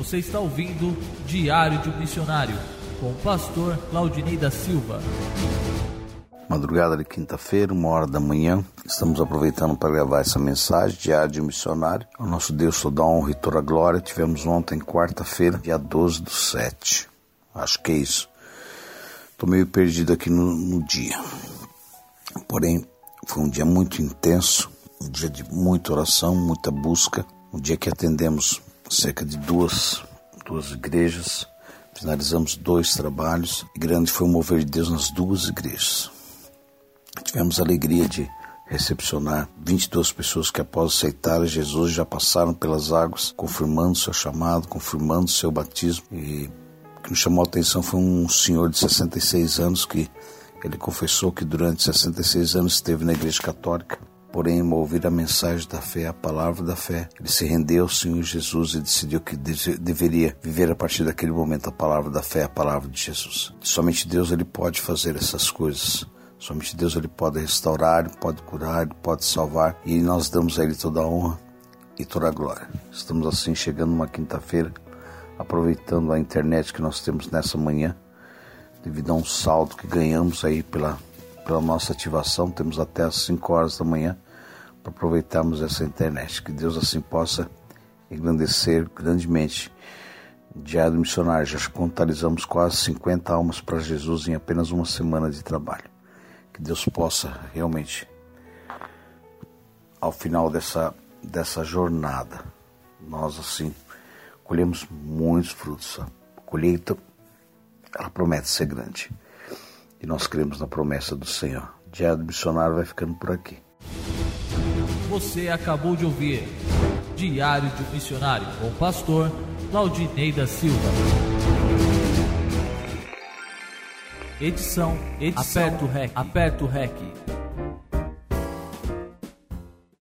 Você está ouvindo Diário de um Missionário com o pastor Claudinei da Silva. Madrugada de quinta-feira, uma hora da manhã, estamos aproveitando para gravar essa mensagem, Diário de um Missionário. O nosso Deus toda honra e toda glória. Tivemos ontem, quarta-feira, dia 12 do 7. Acho que é isso. Estou meio perdido aqui no, no dia. Porém, foi um dia muito intenso, um dia de muita oração, muita busca, um dia que atendemos cerca de duas, duas igrejas, finalizamos dois trabalhos. E grande foi o mover de Deus nas duas igrejas. Tivemos a alegria de recepcionar 22 pessoas que após aceitar Jesus já passaram pelas águas, confirmando seu chamado, confirmando seu batismo. E o que nos chamou a atenção foi um senhor de 66 anos que ele confessou que durante 66 anos esteve na Igreja Católica, porém, ouvir a mensagem da fé, a palavra da fé, ele se rendeu ao Senhor Jesus e decidiu que deveria viver a partir daquele momento a palavra da fé, a palavra de Jesus. Somente Deus ele pode fazer essas coisas. Somente Deus ele pode restaurar, pode curar, pode salvar e nós damos a ele toda a honra e toda a glória. Estamos assim chegando uma quinta-feira, aproveitando a internet que nós temos nessa manhã devido a um saldo que ganhamos aí pela, pela nossa ativação. Temos até as 5 horas da manhã para aproveitarmos essa internet. Que Deus assim possa engrandecer grandemente. Diário Missionário, já contabilizamos quase 50 almas para Jesus em apenas uma semana de trabalho. Que Deus possa realmente, ao final dessa, dessa jornada, nós assim colhemos muitos frutos. A colheita ela promete ser grande. E nós cremos na promessa do Senhor. Diário Missionário vai ficando por aqui. Você acabou de ouvir Diário de um Missionário com o pastor Claudinei da Silva. Edição, edição, aperto o REC, aperto o REC.